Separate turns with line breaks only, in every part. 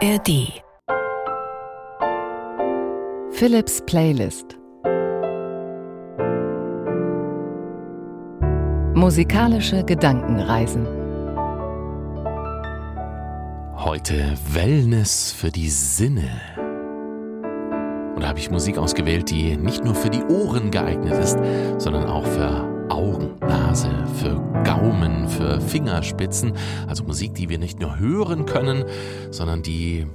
ARD Philips Playlist. Musikalische Gedankenreisen.
Heute Wellness für die Sinne. Und da habe ich Musik ausgewählt, die nicht nur für die Ohren geeignet ist, sondern auch für Augen, Nase, für Gaumen, für Fingerspitzen. Also Musik, die wir nicht nur hören können, sondern die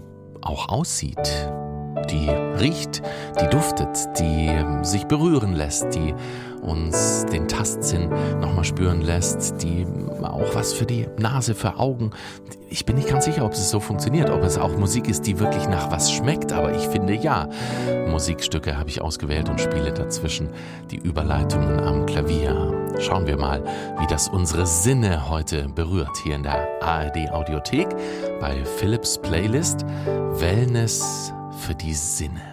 auch aussieht, die riecht, die duftet, die sich berühren lässt, die uns den Tastsinn nochmal spüren lässt, die auch was für die Nase, für Augen. Ich bin nicht ganz sicher, ob es so funktioniert, ob es auch Musik ist, die wirklich nach was schmeckt, aber ich finde ja. Musikstücke habe ich ausgewählt und spiele dazwischen die Überleitungen am Klavier. Schauen wir mal, wie das unsere Sinne heute berührt hier in der ARD Audiothek bei Philips Playlist Wellness für die Sinne.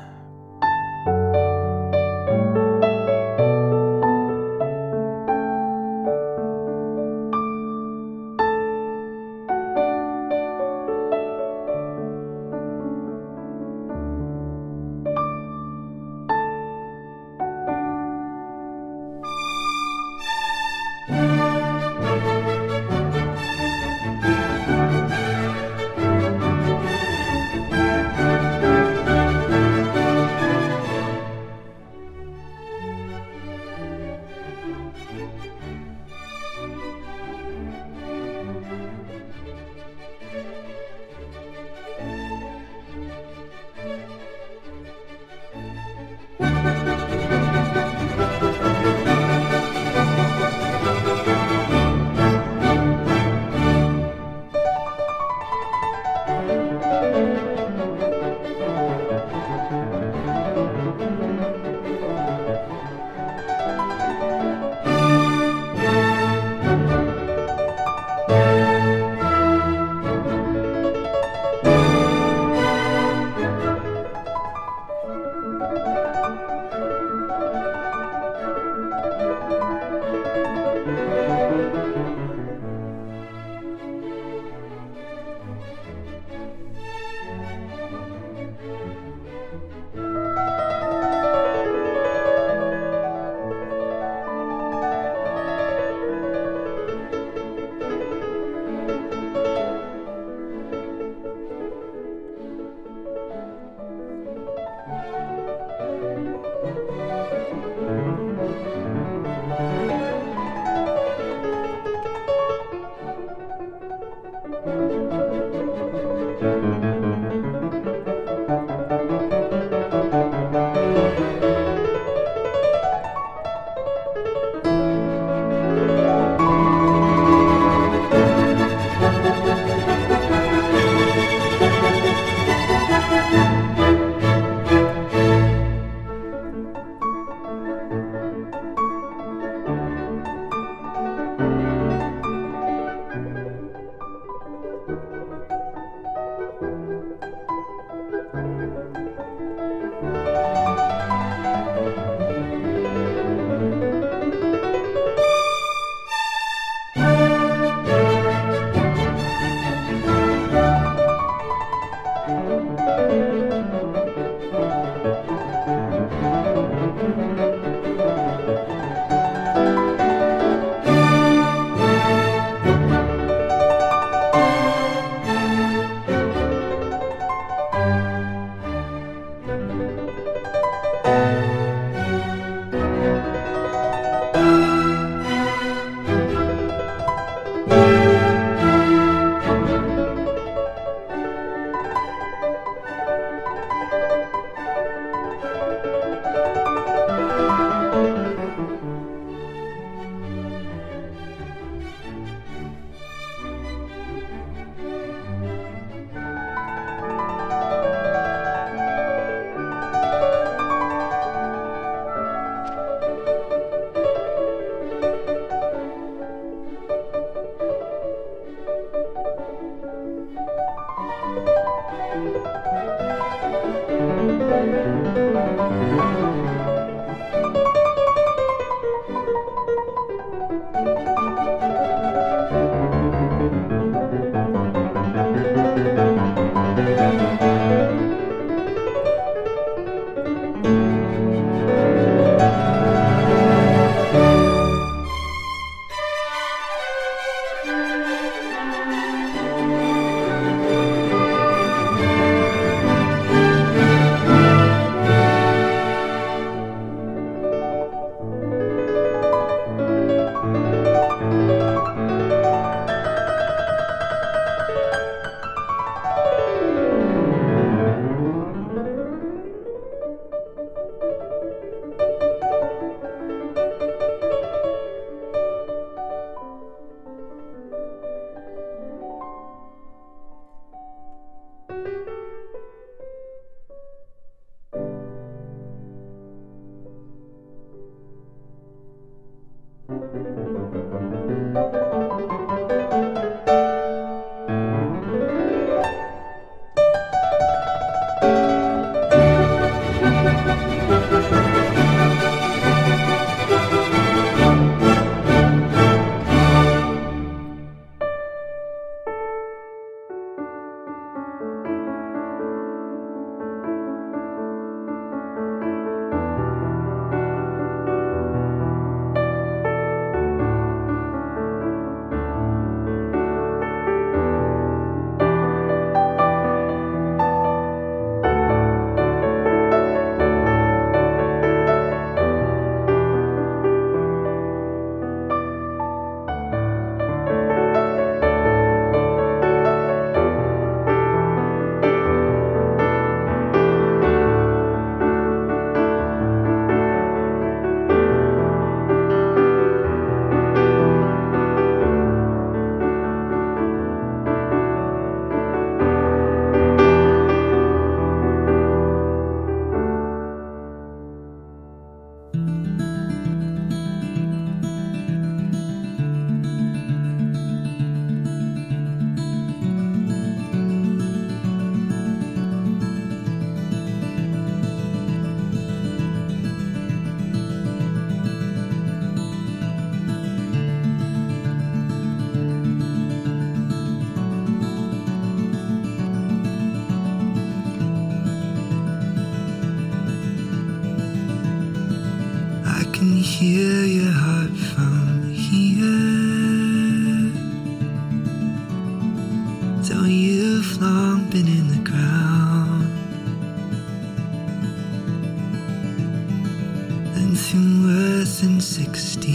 Worse 60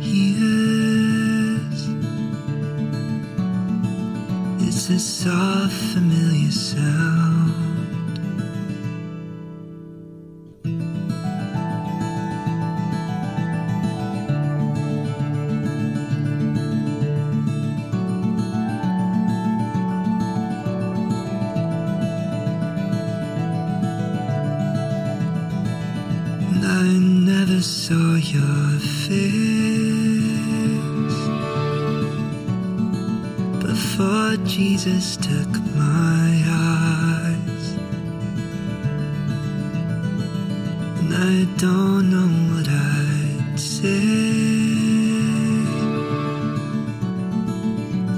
years, it's a soft, familiar sound. And I don't know what I'd say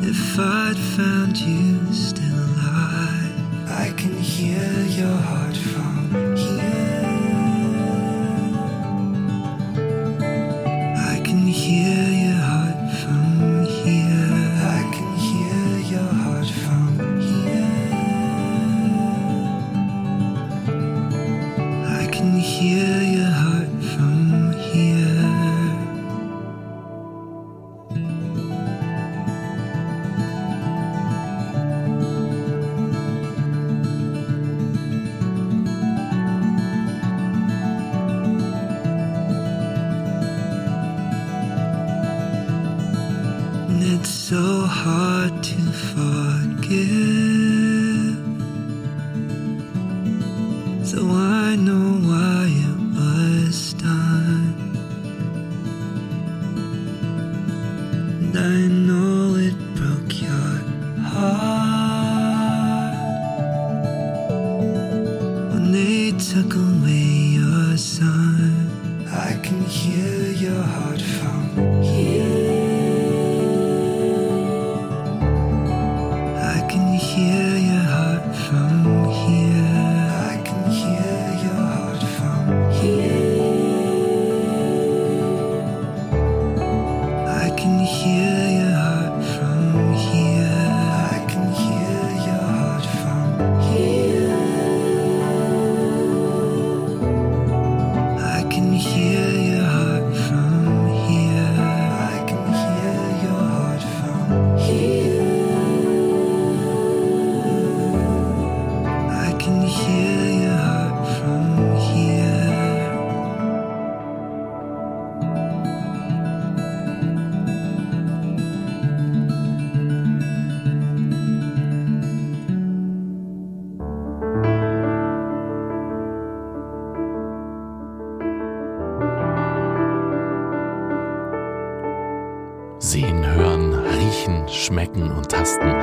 if I'd found you still alive. I can hear your it's so hard to forgive. Hear
Sehen, hören, riechen, schmecken und tasten.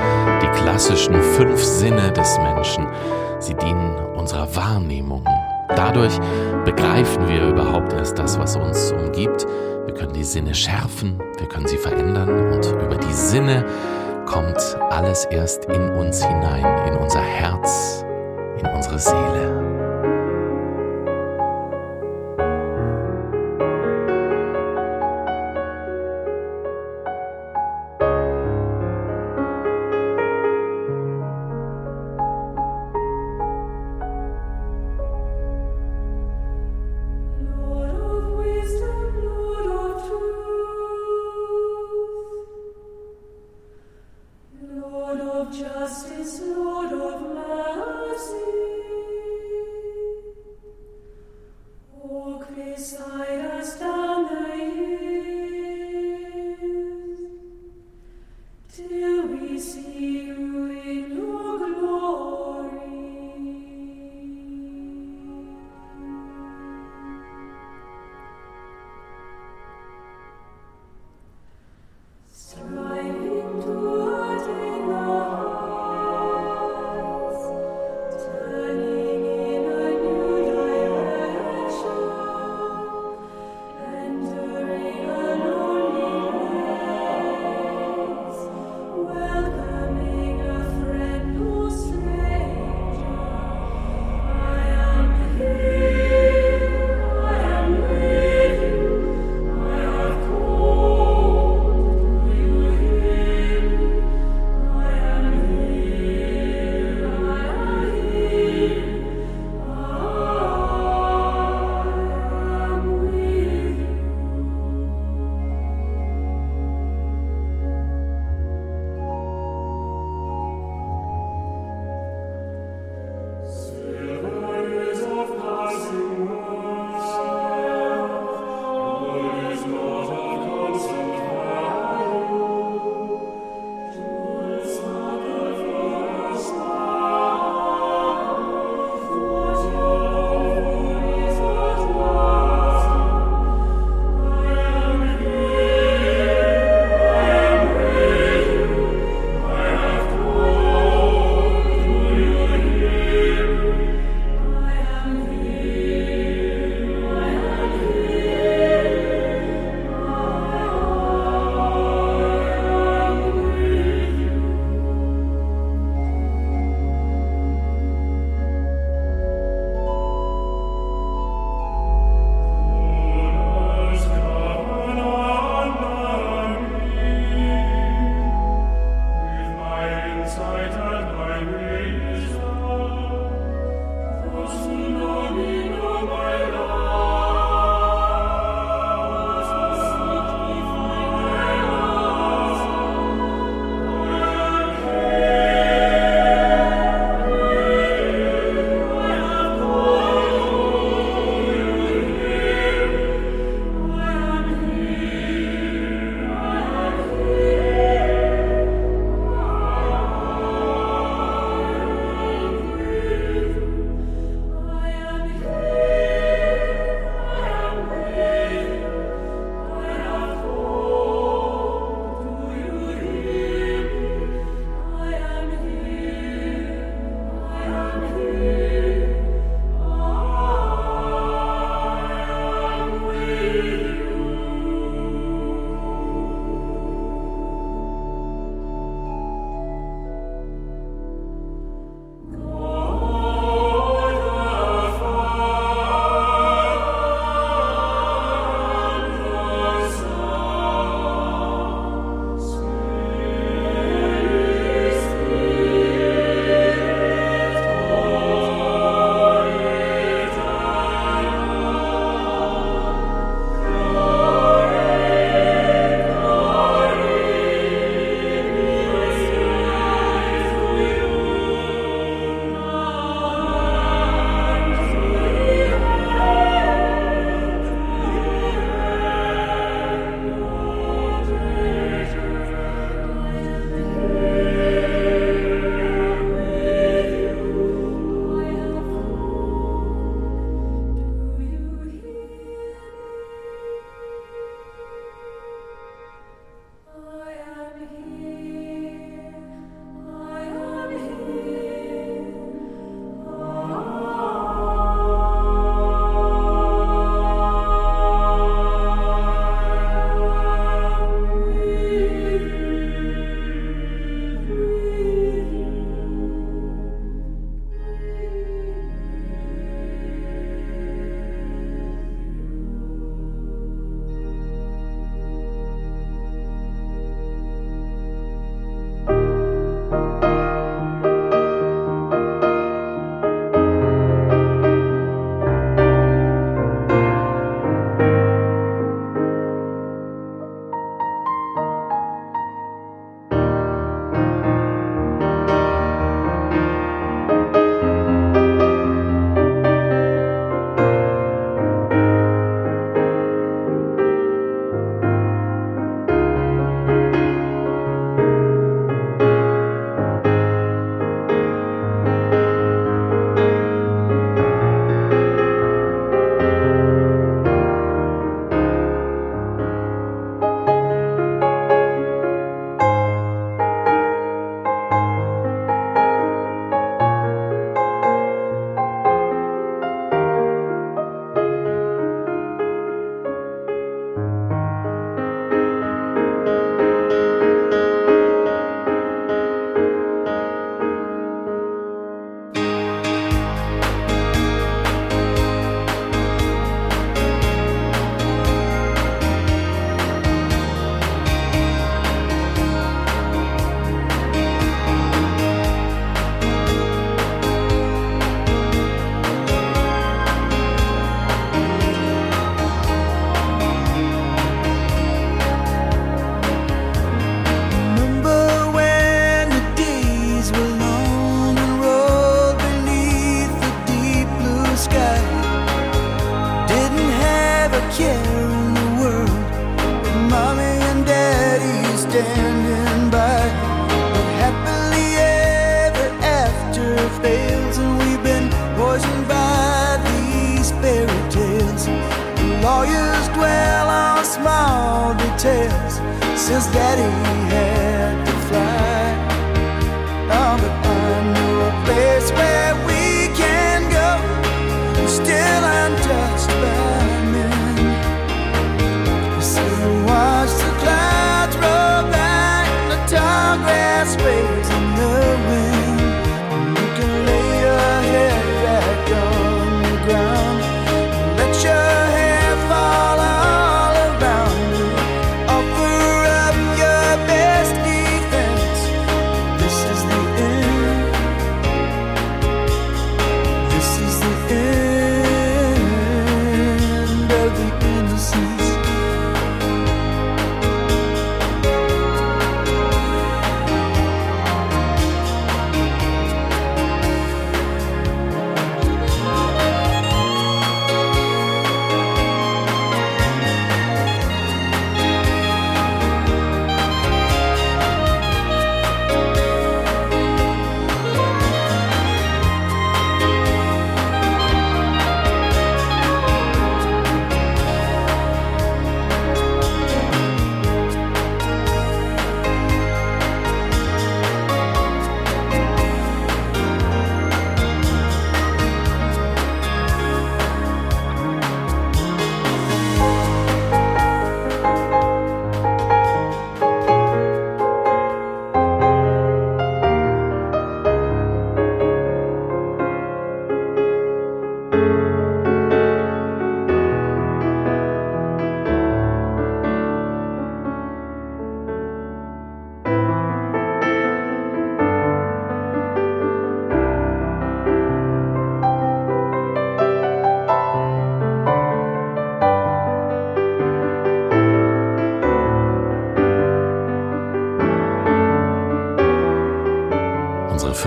Die klassischen fünf Sinne des Menschen. Sie dienen unserer Wahrnehmung. Dadurch begreifen wir überhaupt erst das, was uns umgibt. Wir können die Sinne schärfen, wir können sie verändern und über die Sinne kommt alles erst in uns hinein, in unser Herz, in unsere Seele.
Justice, Lord of mercy,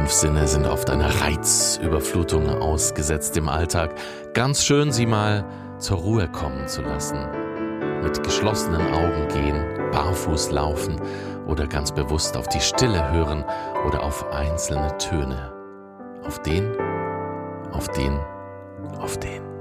fünf Sinne sind oft einer Reizüberflutung ausgesetzt im Alltag. Ganz schön, sie mal zur Ruhe kommen zu lassen. Mit geschlossenen Augen gehen, barfuß laufen oder ganz bewusst auf die Stille hören oder auf einzelne Töne. Auf den, auf den, auf den.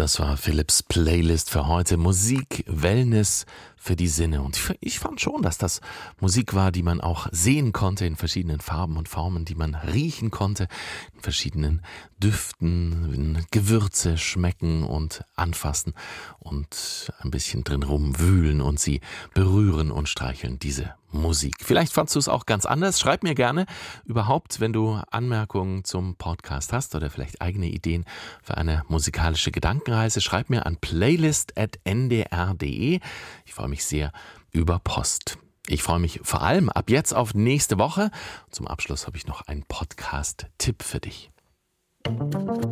Das war Philips Playlist für heute. Musik, Wellness für die Sinne. Und ich fand schon, dass das Musik war, die man auch sehen konnte in verschiedenen Farben und Formen, die man riechen konnte, in verschiedenen Düften, in Gewürze schmecken und anfassen und ein bisschen drin rumwühlen und sie berühren und streicheln, diese Musik. Vielleicht fandst du es auch ganz anders. Schreib mir gerne überhaupt, wenn du Anmerkungen zum Podcast hast oder vielleicht eigene Ideen für eine musikalische Gedankenreise. Schreib mir an playlist.ndr.de. Ich freue mich sehr über Post. Ich freue mich vor allem ab jetzt auf nächste Woche. Zum Abschluss habe ich noch einen Podcast-Tipp für dich.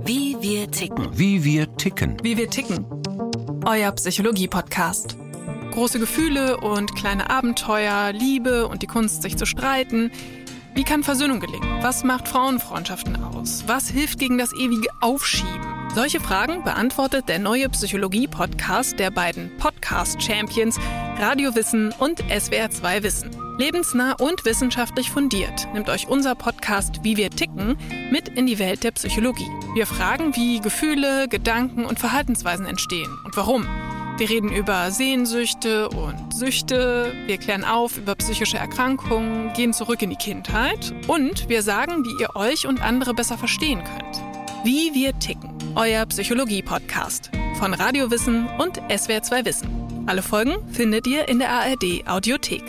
Wie wir ticken.
Wie wir ticken.
Wie wir ticken. Euer Psychologie-Podcast. Große Gefühle und kleine Abenteuer, Liebe und die Kunst, sich zu streiten. Wie kann Versöhnung gelingen? Was macht Frauenfreundschaften aus? Was hilft gegen das ewige Aufschieben? Solche Fragen beantwortet der neue Psychologie-Podcast der beiden Podcast-Champions Radio Wissen und SWR2 Wissen. Lebensnah und wissenschaftlich fundiert nimmt euch unser Podcast Wie wir ticken mit in die Welt der Psychologie. Wir fragen, wie Gefühle, Gedanken und Verhaltensweisen entstehen und warum. Wir reden über Sehnsüchte und Süchte, wir klären auf über psychische Erkrankungen, gehen zurück in die Kindheit und wir sagen, wie ihr euch und andere besser verstehen könnt. Wie wir ticken. Euer Psychologie-Podcast von Radio Wissen und SWR2 Wissen. Alle Folgen findet ihr in der ARD Audiothek.